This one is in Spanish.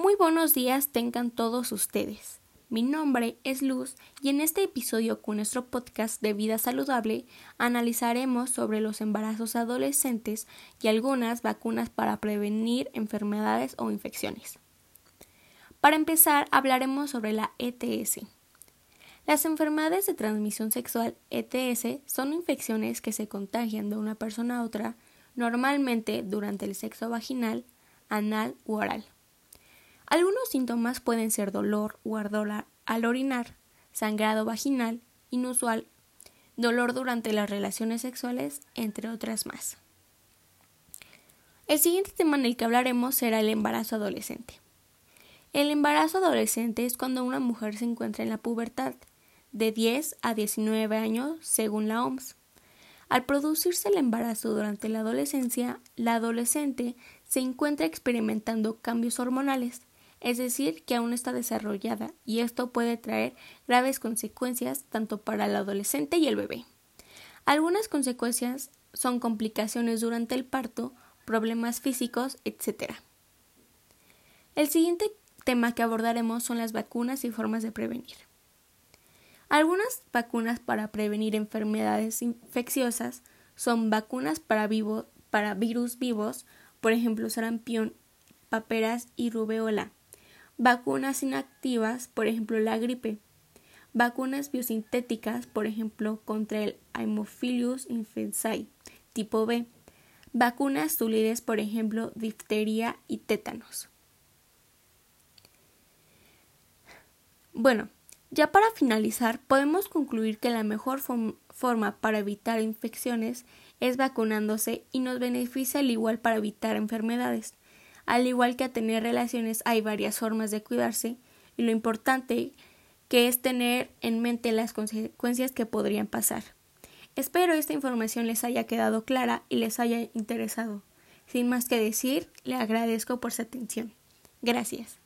Muy buenos días tengan todos ustedes. Mi nombre es Luz y en este episodio con nuestro podcast de vida saludable analizaremos sobre los embarazos adolescentes y algunas vacunas para prevenir enfermedades o infecciones. Para empezar hablaremos sobre la ETS. Las enfermedades de transmisión sexual ETS son infecciones que se contagian de una persona a otra normalmente durante el sexo vaginal, anal u oral. Algunos síntomas pueden ser dolor o ardor al orinar, sangrado vaginal, inusual, dolor durante las relaciones sexuales, entre otras más. El siguiente tema en el que hablaremos será el embarazo adolescente. El embarazo adolescente es cuando una mujer se encuentra en la pubertad, de 10 a 19 años según la OMS. Al producirse el embarazo durante la adolescencia, la adolescente se encuentra experimentando cambios hormonales, es decir, que aún está desarrollada, y esto puede traer graves consecuencias tanto para el adolescente y el bebé. Algunas consecuencias son complicaciones durante el parto, problemas físicos, etc. El siguiente tema que abordaremos son las vacunas y formas de prevenir. Algunas vacunas para prevenir enfermedades infecciosas son vacunas para, para virus vivos, por ejemplo sarampión, paperas y rubeola. Vacunas inactivas, por ejemplo la gripe. Vacunas biosintéticas, por ejemplo contra el Haemophilus influenzae tipo B. Vacunas tulides, por ejemplo difteria y tétanos. Bueno, ya para finalizar, podemos concluir que la mejor forma para evitar infecciones es vacunándose y nos beneficia al igual para evitar enfermedades. Al igual que a tener relaciones hay varias formas de cuidarse y lo importante que es tener en mente las consecuencias que podrían pasar. Espero esta información les haya quedado clara y les haya interesado. Sin más que decir, le agradezco por su atención. Gracias.